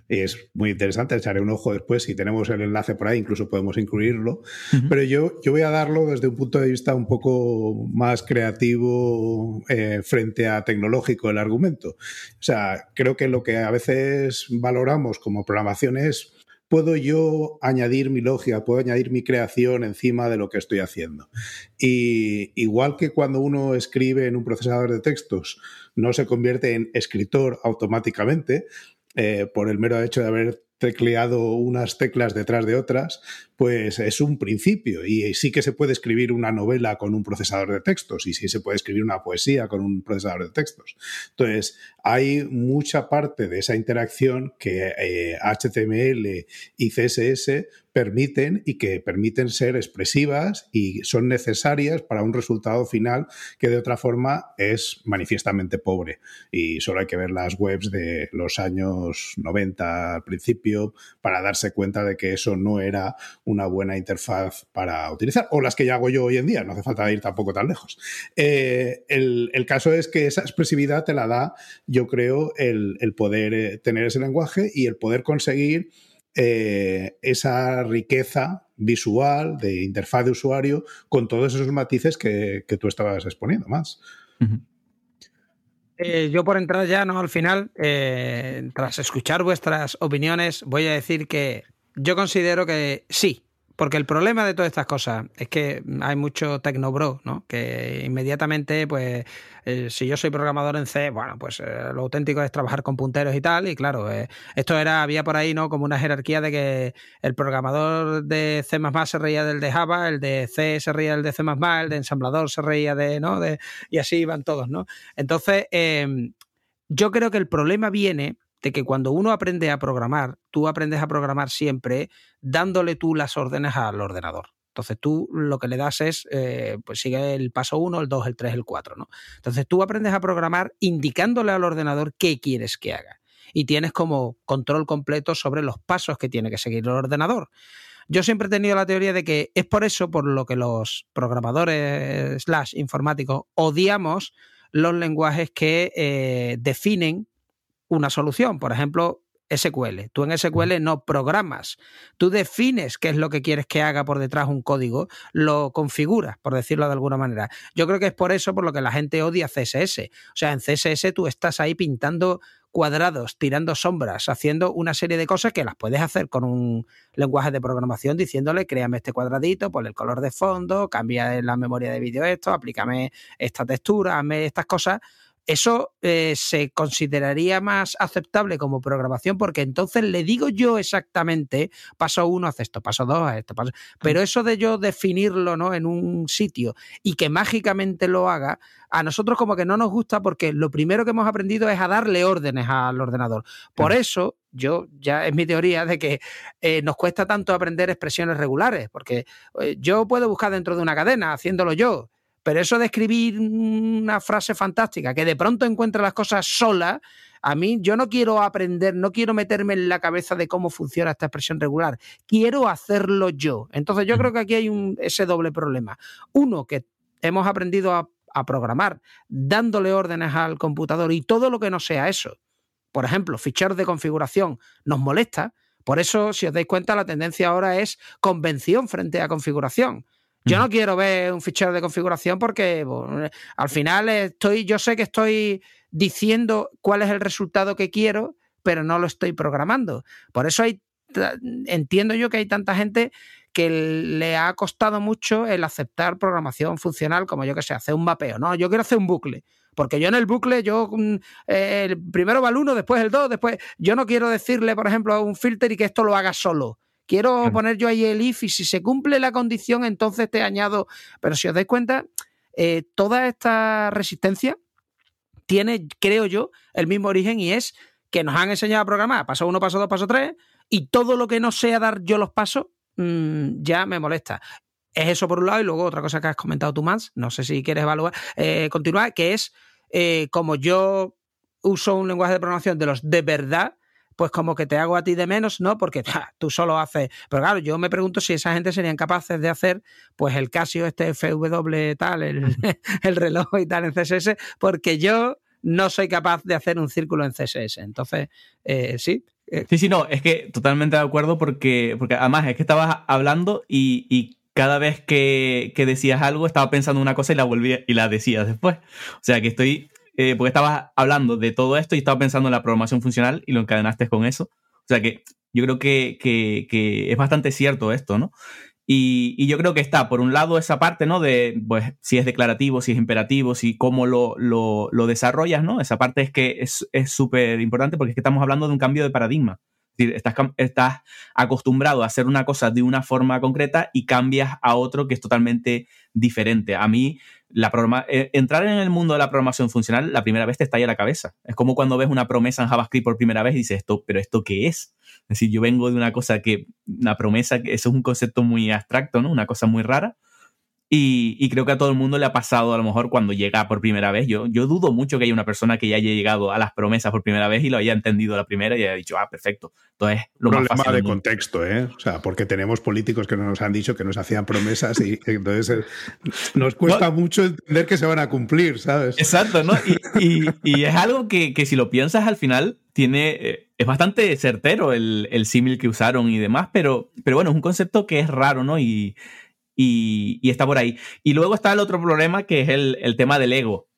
[SPEAKER 2] es muy interesante, echaré un ojo después, si tenemos el enlace por ahí, incluso podemos incluirlo, pero yo, yo voy a darlo desde un punto de vista un poco más creativo eh, frente a tecnológico el argumento. O sea, creo que lo que a veces valoramos como programación es puedo yo añadir mi lógica, puedo añadir mi creación encima de lo que estoy haciendo. Y igual que cuando uno escribe en un procesador de textos, no se convierte en escritor automáticamente, eh, por el mero hecho de haber tecleado unas teclas detrás de otras, pues es un principio. Y sí que se puede escribir una novela con un procesador de textos y sí se puede escribir una poesía con un procesador de textos. Entonces, hay mucha parte de esa interacción que HTML eh, y CSS permiten y que permiten ser expresivas y son necesarias para un resultado final que de otra forma es manifiestamente pobre. Y solo hay que ver las webs de los años 90 al principio para darse cuenta de que eso no era una buena interfaz para utilizar, o las que ya hago yo hoy en día, no hace falta ir tampoco tan lejos. Eh, el, caso es que esa expresividad te la da, yo creo, el, poder eh, tener ese lenguaje y el poder conseguir eh, esa riqueza visual de interfaz de usuario con todos esos matices que, tú estabas exponiendo más.
[SPEAKER 1] Eh, yo por entrar ya, ¿no? Al final, eh, tras escuchar vuestras opiniones, voy a decir que yo considero que sí, porque el problema de todas estas cosas es que hay mucho tecnobro, ¿no? Que inmediatamente, pues, eh, si yo soy programador en C, bueno, pues eh, lo auténtico es trabajar con punteros y tal. Y claro, eh, esto era, había por ahí, ¿no? Como una jerarquía de que el programador de C se reía del de Java, el de C se reía del de C, el de ensamblador se reía de, ¿no? De, y así iban todos, ¿no? Entonces, yo creo que el problema viene de que cuando uno aprende a programar, tú aprendes a programar siempre dándole tú las órdenes al ordenador. Entonces tú lo que le das es, eh, pues sigue el paso 1, el 2, el 3, el 4, ¿no? Entonces tú aprendes a programar indicándole al ordenador qué quieres que haga. Y tienes como control completo sobre los pasos que tiene que seguir el ordenador. Yo siempre he tenido la teoría de que es por eso por lo que los programadores slash informáticos odiamos los lenguajes que eh, definen una solución. Por ejemplo, SQL. Tú en SQL no programas, tú defines qué es lo que quieres que haga por detrás un código, lo configuras, por decirlo de alguna manera. Yo creo que es por eso por lo que la gente odia CSS. O sea, en CSS tú estás ahí pintando cuadrados, tirando sombras, haciendo una serie de cosas que las puedes hacer con un lenguaje de programación diciéndole, créame este cuadradito, ponle el color de fondo, cambia la memoria de vídeo esto, aplícame esta textura, hazme estas cosas, eso eh, se consideraría más aceptable como programación porque entonces le digo yo exactamente paso uno hace esto, paso dos a esto, paso... pero eso de yo definirlo ¿no? en un sitio y que mágicamente lo haga, a nosotros como que no nos gusta porque lo primero que hemos aprendido es a darle órdenes al ordenador. Por eso yo ya es mi teoría de que eh, nos cuesta tanto aprender expresiones regulares, porque eh, yo puedo buscar dentro de una cadena haciéndolo yo pero eso de escribir una frase fantástica, que de pronto encuentra las cosas sola, a mí yo no quiero aprender, no quiero meterme en la cabeza de cómo funciona esta expresión regular, quiero hacerlo yo. Entonces yo creo que aquí hay un, ese doble problema. Uno, que hemos aprendido a, a programar dándole órdenes al computador y todo lo que no sea eso. Por ejemplo, ficheros de configuración nos molesta. Por eso, si os dais cuenta, la tendencia ahora es convención frente a configuración. Yo no quiero ver un fichero de configuración porque al final estoy, yo sé que estoy diciendo cuál es el resultado que quiero, pero no lo estoy programando. Por eso hay, entiendo yo que hay tanta gente que le ha costado mucho el aceptar programación funcional, como yo que sé, hacer un mapeo. No, yo quiero hacer un bucle. Porque yo en el bucle, yo mm, eh, primero va el uno, después el dos, después. Yo no quiero decirle, por ejemplo, a un filter y que esto lo haga solo. Quiero poner yo ahí el if y si se cumple la condición, entonces te añado. Pero si os dais cuenta, eh, toda esta resistencia tiene, creo yo, el mismo origen y es que nos han enseñado a programar paso uno, paso dos, paso tres, y todo lo que no sea dar yo los pasos mm, ya me molesta. Es eso por un lado, y luego otra cosa que has comentado tú más, no sé si quieres evaluar, eh, continuar, que es eh, como yo uso un lenguaje de programación de los de verdad, pues como que te hago a ti de menos, ¿no? Porque tú solo haces. Pero claro, yo me pregunto si esa gente serían capaces de hacer, pues el Casio, este FW tal, el, el reloj y tal en CSS, porque yo no soy capaz de hacer un círculo en CSS. Entonces, eh, sí.
[SPEAKER 3] Eh. Sí, sí, no, es que totalmente de acuerdo porque, porque además es que estabas hablando y, y cada vez que, que, decías algo estaba pensando una cosa y la volvía y la decías después. O sea que estoy eh, porque estabas hablando de todo esto y estaba pensando en la programación funcional y lo encadenaste con eso. O sea que yo creo que, que, es bastante cierto esto, ¿no? Y, y, yo creo que está, por un lado, esa parte, ¿no? De, pues, si es declarativo, si es imperativo, si cómo lo, lo, lo desarrollas, ¿no? Esa parte es que es súper importante porque es que estamos hablando de un cambio de paradigma. estás, estás acostumbrado a hacer una cosa de una forma concreta y cambias a otro que es totalmente diferente. A mí, la programa eh, entrar en el mundo de la programación funcional la primera vez te estalla la cabeza. Es como cuando ves una promesa en JavaScript por primera vez y dices, esto, pero ¿esto qué es? Es decir, yo vengo de una cosa que, una promesa, eso es un concepto muy abstracto, ¿no? Una cosa muy rara. Y, creo que a todo el mundo le ha pasado a lo mejor cuando llega por primera vez. Yo, yo dudo mucho que haya una persona que ya haya llegado a las promesas por primera vez y lo haya entendido la primera y haya dicho, ah, perfecto. Entonces,
[SPEAKER 2] lo Problema de contexto, ¿eh? O sea, porque tenemos políticos que nos han dicho que nos hacían promesas y entonces eh, nos cuesta mucho entender que se van a cumplir, ¿sabes?
[SPEAKER 3] Exacto, ¿no? Y, y, es algo que, que, si lo piensas al final tiene... Eh, es bastante certero el, el símil que usaron y demás, pero, pero bueno, es un concepto que es raro, ¿no? Y, y, está por ahí. Y luego está el otro problema que es el, tema del ego,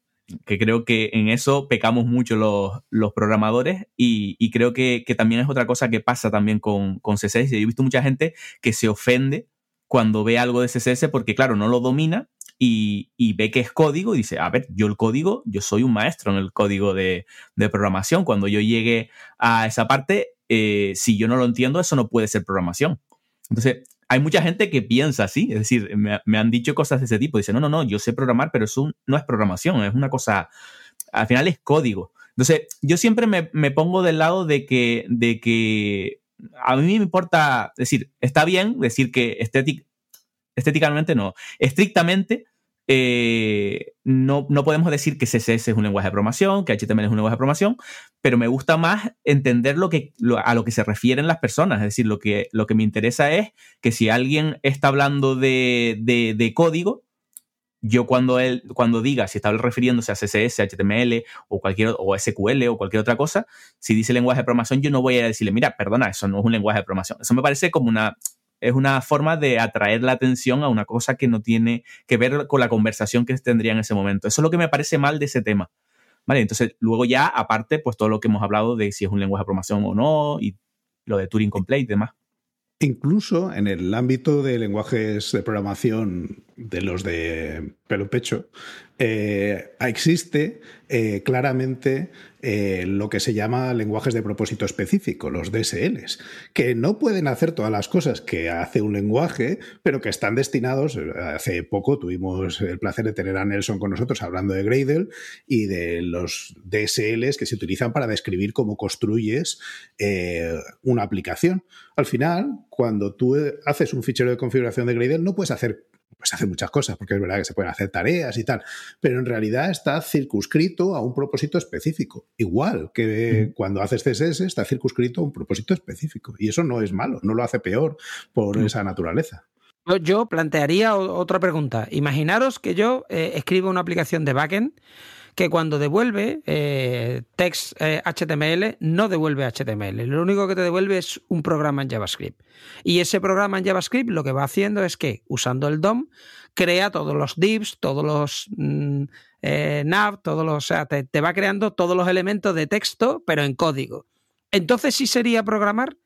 [SPEAKER 3] que creo que en eso pecamos mucho los, programadores y, creo que, también es otra cosa que pasa también con, con CSS. Yo he visto mucha gente que se ofende cuando ve algo de CSS porque, claro, no lo domina y, ve que es código y dice, a ver, yo el código, yo soy un maestro en el código de, programación. Cuando yo llegue a esa parte, eh, si yo no lo entiendo, eso no puede ser programación. Entonces, hay mucha gente que piensa así, es decir, me, han dicho cosas de ese tipo. Dice, no, no, no, yo sé programar, pero eso no es programación, es una cosa, al final es código. Entonces, yo siempre me, pongo del lado de que, de que a mí me importa, decir, está bien decir que estéticamente no, estrictamente eh, no, no, podemos decir que CSS es un lenguaje de programación, que HTML es un lenguaje de programación, pero me gusta más entender lo que, a lo que se refieren las personas. Es decir, lo que, lo que me interesa es que si alguien está hablando de, de, código, yo cuando él, cuando diga, si está refiriéndose a CSS, HTML o cualquier, o SQL o cualquier otra cosa, si dice lenguaje de programación, yo no voy a decirle, mira, perdona, eso no es un lenguaje de programación. Eso me parece como una, es una forma de atraer la atención a una cosa que no tiene que ver con la conversación que tendría en ese momento. Eso es lo que me parece mal de ese tema. Vale, entonces luego ya, aparte, pues todo lo que hemos hablado de si es un lenguaje de programación o no, y lo de Turing Complete y demás.
[SPEAKER 2] Incluso en el ámbito de lenguajes de programación de los de pelo pecho, eh, existe eh, claramente eh, lo que se llama lenguajes de propósito específico, los DSLs, que no pueden hacer todas las cosas que hace un lenguaje, pero que están destinados. Hace poco tuvimos el placer de tener a Nelson con nosotros hablando de Gradle y de los DSLs que se utilizan para describir cómo construyes una aplicación. Al final, cuando tú haces un fichero de configuración de Gradle, no puedes hacer pues hacer muchas cosas, porque es verdad que se pueden hacer tareas y tal, pero en realidad está circunscrito a un propósito específico. Igual que cuando haces CSS está circunscrito a un propósito específico. Y eso no es malo, no lo hace peor por esa naturaleza.
[SPEAKER 1] Yo plantearía otra pregunta. Imaginaros que yo eh, escribo una aplicación de backend que cuando devuelve eh, text HTML eh, no devuelve HTML. Lo único que te devuelve es un programa en JavaScript. Y ese programa en JavaScript lo que va haciendo es que, usando el DOM, crea todos los divs, todos los mm, eh, nav, todos los, o sea, te, te va creando todos los elementos de texto, pero en código. Entonces sí sería programar.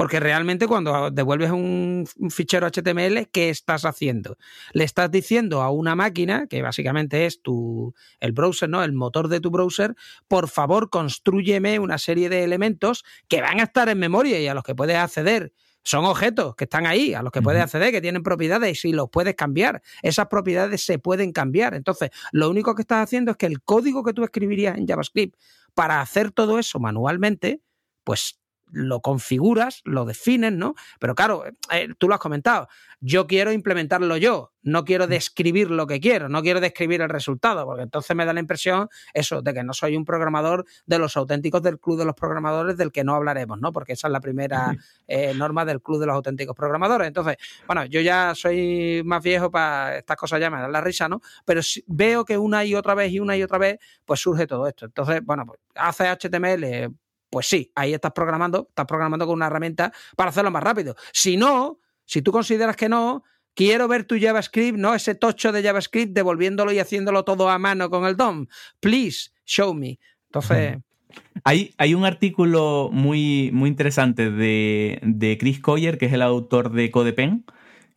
[SPEAKER 1] Porque realmente cuando devuelves un, fichero HTML, ¿qué estás haciendo? Le estás diciendo a una máquina, que básicamente es tu, el browser, ¿no? El motor de tu browser, por favor, construyeme una serie de elementos que van a estar en memoria y a los que puedes acceder. Son objetos que están ahí, a los que puedes acceder, que tienen propiedades y los puedes cambiar. Esas propiedades se pueden cambiar. Entonces, lo único que estás haciendo es que el código que tú escribirías en JavaScript para hacer todo eso manualmente, pues lo configuras, lo defines, ¿no? Pero claro, eh, tú lo has comentado, yo quiero implementarlo yo, no quiero mm. describir lo que quiero, no quiero describir el resultado, porque entonces me da la impresión eso, de que no soy un programador de los auténticos del club de los programadores del que no hablaremos, ¿no? Porque esa es la primera eh, norma del club de los auténticos programadores. Entonces, bueno, yo ya soy más viejo para estas cosas ya me dan la risa, ¿no? Pero veo que una y otra vez y una y otra vez, pues surge todo esto. Entonces, bueno, pues hace HTML pues sí, ahí estás programando, estás programando con una herramienta para hacerlo más rápido. Si no, si tú consideras que no, quiero ver tu JavaScript, no ese tocho de JavaScript devolviéndolo y haciéndolo todo a mano con el DOM. Please, show me. Entonces...
[SPEAKER 3] Hay, hay, un artículo muy, muy interesante de, Chris Coyer, que es el autor de CodePen,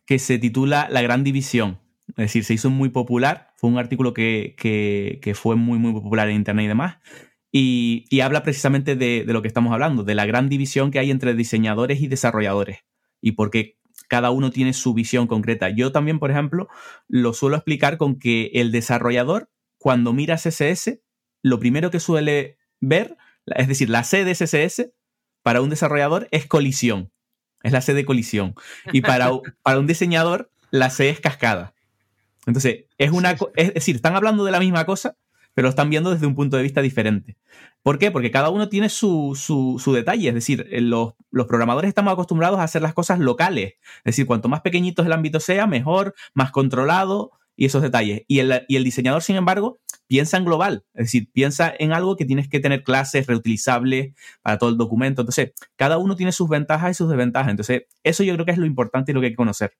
[SPEAKER 3] que se titula La Gran División. Es decir, se hizo muy popular. Fue un artículo que, que, que fue muy, muy popular en Internet y demás y, habla precisamente de, lo que estamos hablando, de la gran división que hay entre diseñadores y desarrolladores y por qué cada uno tiene su visión concreta. Yo también, por ejemplo, lo suelo explicar con que el desarrollador, cuando mira CSS, lo primero que suele ver, es decir, la C de CSS, para un desarrollador es colisión, es la C de colisión. Y para, para un diseñador, la C es cascada. Entonces, es una, es decir, están hablando de la misma cosa, pero lo están viendo desde un punto de vista diferente. ¿Por qué? Porque cada uno tiene su, su, detalle, es decir, eh, los, los, programadores estamos acostumbrados a hacer las cosas locales, es decir, cuanto más pequeñito el ámbito sea, mejor, más controlado y esos detalles. Y el, y el diseñador, sin embargo, piensa en global, es decir, piensa en algo que tienes que tener clases reutilizables para todo el documento. Entonces, cada uno tiene sus ventajas y sus desventajas. Entonces, eso yo creo que es lo importante y lo que hay que conocer.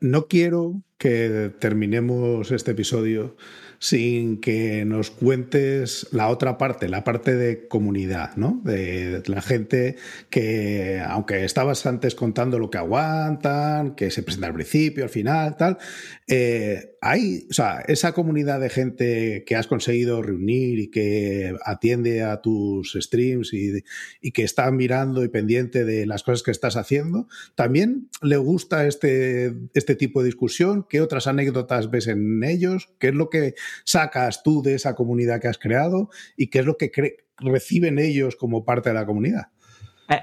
[SPEAKER 2] No quiero que terminemos este episodio sin que nos cuentes la otra parte, la parte de comunidad, ¿no? De la gente que, aunque estabas antes contando lo que aguantan, que se presenta al principio, al final, tal, eh, hay, o sea, esa comunidad de gente que has conseguido reunir y que atiende a tus streams y, y que está mirando y pendiente de las cosas que estás haciendo, ¿también le gusta este, este tipo de discusión? ¿Qué otras anécdotas ves en ellos? ¿Qué es lo que sacas tú de esa comunidad que has creado y qué es lo que reciben ellos como parte de la comunidad?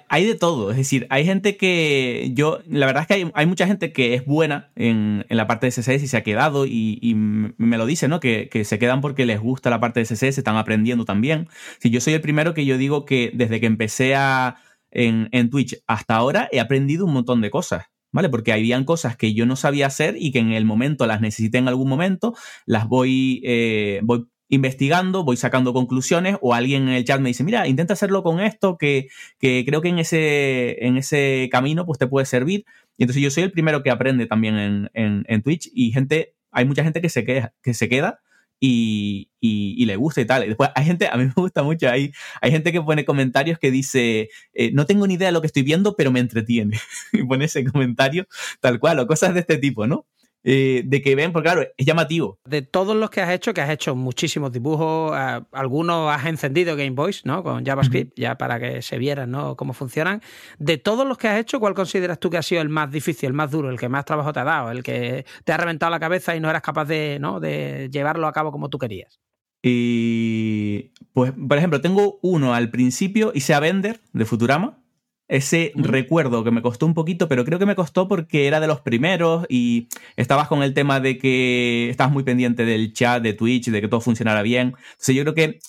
[SPEAKER 3] Hay de todo, es decir, hay gente que yo, la verdad es que hay, mucha gente que es buena en, la parte de CSS y se ha quedado y, me lo dice, ¿no? Que, se quedan porque les gusta la parte de CSS, están aprendiendo también. Si yo soy el primero que yo digo que desde que empecé a, en Twitch hasta ahora he aprendido un montón de cosas. ¿Vale? Porque habían cosas que yo no sabía hacer y que en el momento las necesité en algún momento, las voy, eh, voy investigando, voy sacando conclusiones o alguien en el chat me dice, mira, intenta hacerlo con esto que, creo que en ese, en ese camino pues te puede servir. Y entonces yo soy el primero que aprende también en, en, en Twitch y gente, hay mucha gente que se queda, que se queda y, le gusta y tal. Y después hay gente, a mí me gusta mucho, hay, hay gente que pone comentarios que dice, eh, no tengo ni idea de lo que estoy viendo, pero me entretiene. y pone ese comentario tal cual, o cosas de este tipo, ¿no? Eh, de que ven, porque claro, es llamativo.
[SPEAKER 1] De todos los que has hecho, que has hecho muchísimos dibujos, eh, algunos has encendido Game Boys, ¿no? Con JavaScript, ya para que se vieran, ¿no? Cómo funcionan. De todos los que has hecho, ¿cuál consideras tú que ha sido el más difícil, el más duro, el que más trabajo te ha dado, el que te ha reventado la cabeza y no eras capaz de, ¿no? de llevarlo a cabo como tú querías?
[SPEAKER 3] Y pues, por ejemplo, tengo uno al principio, hice a Vender de Futurama ese recuerdo que me costó un poquito, pero creo que me costó porque era de los primeros y estabas con el tema de que estabas muy pendiente del chat de Twitch, de que todo funcionara bien. Entonces yo creo que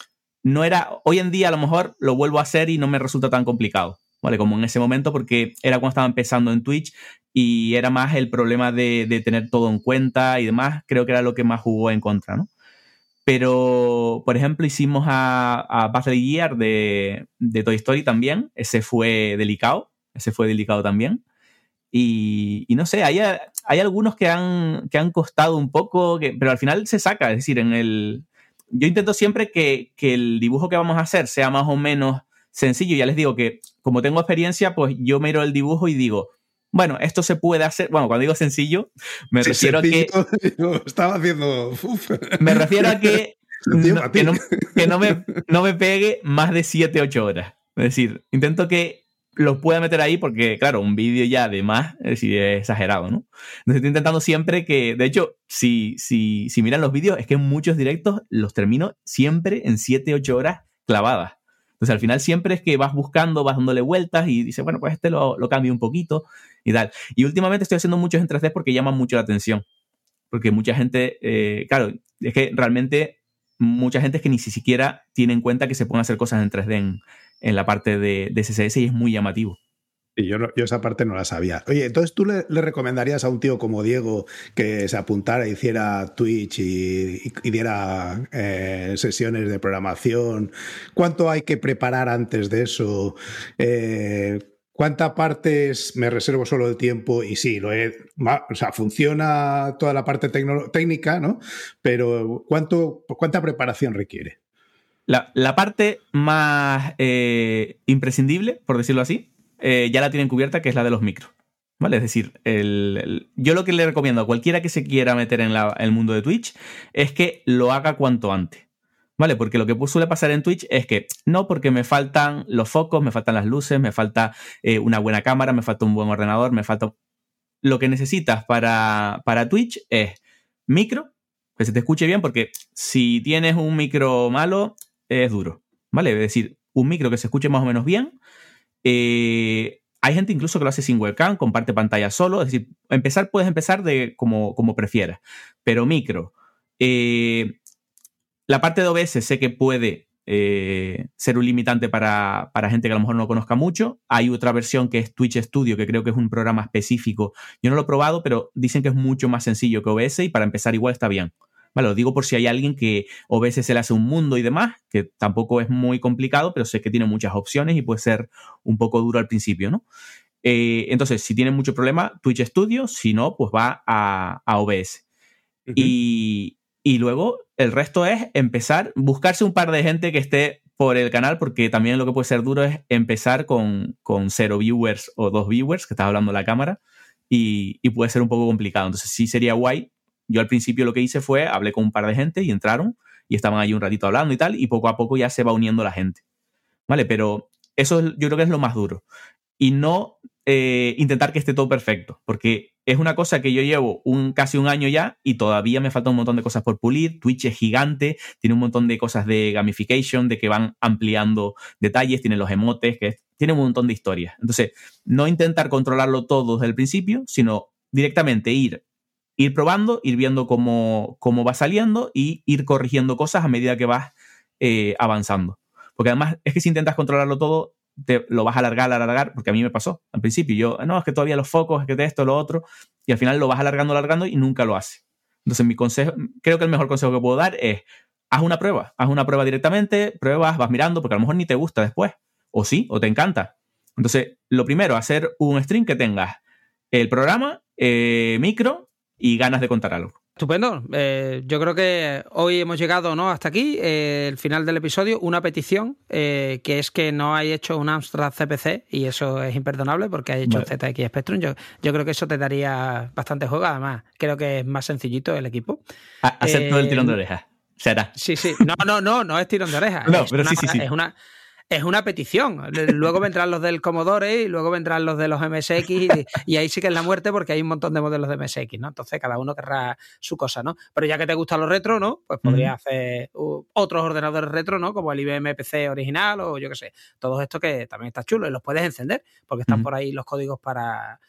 [SPEAKER 3] no era, hoy en día a lo mejor lo vuelvo a hacer y no me resulta tan complicado, ¿vale? Como en ese momento porque era cuando estaba empezando en Twitch y era más el problema de, de tener todo en cuenta y demás, creo que era lo que más jugó en contra, ¿no? Pero, por ejemplo, hicimos a, a Buzz Lightyear de, de, Toy Story también. Ese fue delicado. Ese fue delicado también. Y, no sé, hay, hay, algunos que han, que han costado un poco, pero al final se saca. Es decir, en el. Yo intento siempre que, que el dibujo que vamos a hacer sea más o menos sencillo. Ya les digo que, como tengo experiencia, pues yo miro el dibujo y digo, bueno, esto se puede hacer. Bueno, cuando digo sencillo, me refiero a que.
[SPEAKER 2] Estaba haciendo.
[SPEAKER 3] Me refiero a que. no, que, no, me, no me pegue más de 7, 8 horas. Es decir, intento que lo pueda meter ahí porque, claro, un vídeo ya de más es, decir, es exagerado, ¿no? Entonces estoy intentando siempre que, de hecho, si, si, si miran los vídeos, es que en muchos directos los termino siempre en 7, 8 horas clavadas. Entonces al final siempre es que vas buscando, vas dándole vueltas y dices, bueno, pues este lo, lo cambio un poquito y tal. Y últimamente estoy haciendo muchos en 3D porque llaman mucho la atención. Porque mucha gente, eh, claro, es que realmente mucha gente es que ni siquiera tiene en cuenta que se pueden hacer cosas en 3D en, la parte de, de CSS y es muy llamativo.
[SPEAKER 2] Y yo, yo esa parte no la sabía. Oye, entonces tú le, recomendarías a un tío como Diego que se apuntara, hiciera Twitch y, diera eh, sesiones de programación. ¿Cuánto hay que preparar antes de eso? Eh, ¿Cuántas partes me reservo solo el tiempo? Y sí, lo he, o sea, funciona toda la parte técnica, ¿no? Pero ¿cuánto, ¿cuánta preparación requiere?
[SPEAKER 3] La, parte más eh, imprescindible, por decirlo así, eh, ya la tienen cubierta, que es la de los micros. ¿Vale? Es decir, yo lo que le recomiendo a cualquiera que se quiera meter en el mundo de Twitch es que lo haga cuanto antes. ¿Vale? Porque lo que suele pasar en Twitch es que no, porque me faltan los focos, me faltan las luces, me falta eh, una buena cámara, me falta un buen ordenador, me falta. Lo que necesitas para, para Twitch es micro, que se te escuche bien, porque si tienes un micro malo, es duro. ¿Vale? Es decir, un micro que se escuche más o menos bien. Eh, hay gente incluso que lo hace sin webcam, comparte pantalla solo. Es decir, empezar puedes empezar de como, como prefieras. Pero micro. Eh, la parte de OBS sé que puede eh, ser un limitante para, gente que a lo mejor no conozca mucho. Hay otra versión que es Twitch Studio, que creo que es un programa específico. Yo no lo he probado, pero dicen que es mucho más sencillo que OBS y para empezar igual está bien. Vale, lo digo por si hay alguien que OBS se le hace un mundo y demás, que tampoco es muy complicado, pero sé que tiene muchas opciones y puede ser un poco duro al principio, ¿no? Eh, entonces, si tiene mucho problema, Twitch Studio, si no, pues va a, OBS. Y, y luego el resto es empezar, buscarse un par de gente que esté por el canal, porque también lo que puede ser duro es empezar con, con cero viewers o dos viewers, que estás hablando la cámara, y, puede ser un poco complicado. Entonces sí sería guay. Yo al principio lo que hice fue, hablé con un par de gente y entraron y estaban ahí un ratito hablando y tal, y poco a poco ya se va uniendo la gente. ¿Vale? Pero eso yo creo que es lo más duro. Y no eh, intentar que esté todo perfecto, porque es una cosa que yo llevo un, casi un año ya y todavía me falta un montón de cosas por pulir. Twitch es gigante, tiene un montón de cosas de gamification, de que van ampliando detalles, tiene los emotes, que tiene un montón de historias. Entonces, no intentar controlarlo todo desde el principio, sino directamente ir, ir probando, ir viendo cómo, cómo va saliendo y ir corrigiendo cosas a medida que vas eh, avanzando. Porque además es que si intentas controlarlo todo, te lo vas a alargar, alargar, porque a mí me pasó al principio. Yo, no, es que todavía los focos, es que esto, lo otro, y al final lo vas alargando, alargando y nunca lo hace. Entonces, mi consejo, creo que el mejor consejo que puedo dar es, haz una prueba, haz una prueba directamente, pruebas, vas mirando, porque a lo mejor ni te gusta después, o sí, o te encanta. Entonces, lo primero, hacer un stream que tengas el programa, eh, micro y ganas de contar algo.
[SPEAKER 1] Estupendo. Eh, yo creo que hoy hemos llegado ¿no? hasta aquí, eh, el final del episodio. Una petición, eh, que es que no hay hecho un Amstrad CPC, y eso es imperdonable porque hay hecho ZX Spectrum. Yo, yo creo que eso te daría bastante juego. Además, creo que es más sencillito el equipo.
[SPEAKER 3] Acepto el tirón de oreja. Será.
[SPEAKER 1] Sí, sí. No, no, no, no es tirón de oreja.
[SPEAKER 3] No, pero sí, sí, sí.
[SPEAKER 1] Es una, es una petición. Luego vendrán los del Commodore y luego vendrán los de los MSX y, ahí sí que es la muerte porque hay un montón de modelos de MSX, ¿no? Entonces cada uno querrá su cosa, ¿no? Pero ya que te gustan los retro, ¿no? Pues podría hacer otros ordenadores retro, ¿no? Como el IBM PC original o yo qué sé. Todo esto que también está chulo y los puedes encender porque están por ahí los códigos para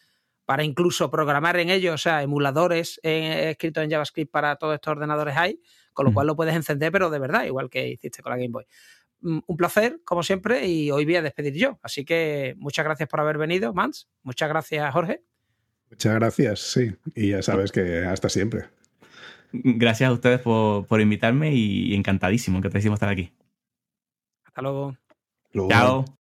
[SPEAKER 1] para incluso programar en ellos, o sea, emuladores escritos en JavaScript para todos estos ordenadores hay, con lo cual lo puedes encender, pero de verdad, igual que hiciste con la Game Boy. Mm, un placer, como siempre, y hoy voy a despedir yo. Así que muchas gracias por haber venido, Mans. Muchas gracias, Jorge.
[SPEAKER 2] Muchas gracias, sí. Y ya sabes que hasta siempre.
[SPEAKER 3] Gracias a ustedes por, invitarme y encantadísimo, encantadísimo estar aquí.
[SPEAKER 1] Hasta luego.
[SPEAKER 3] Chao.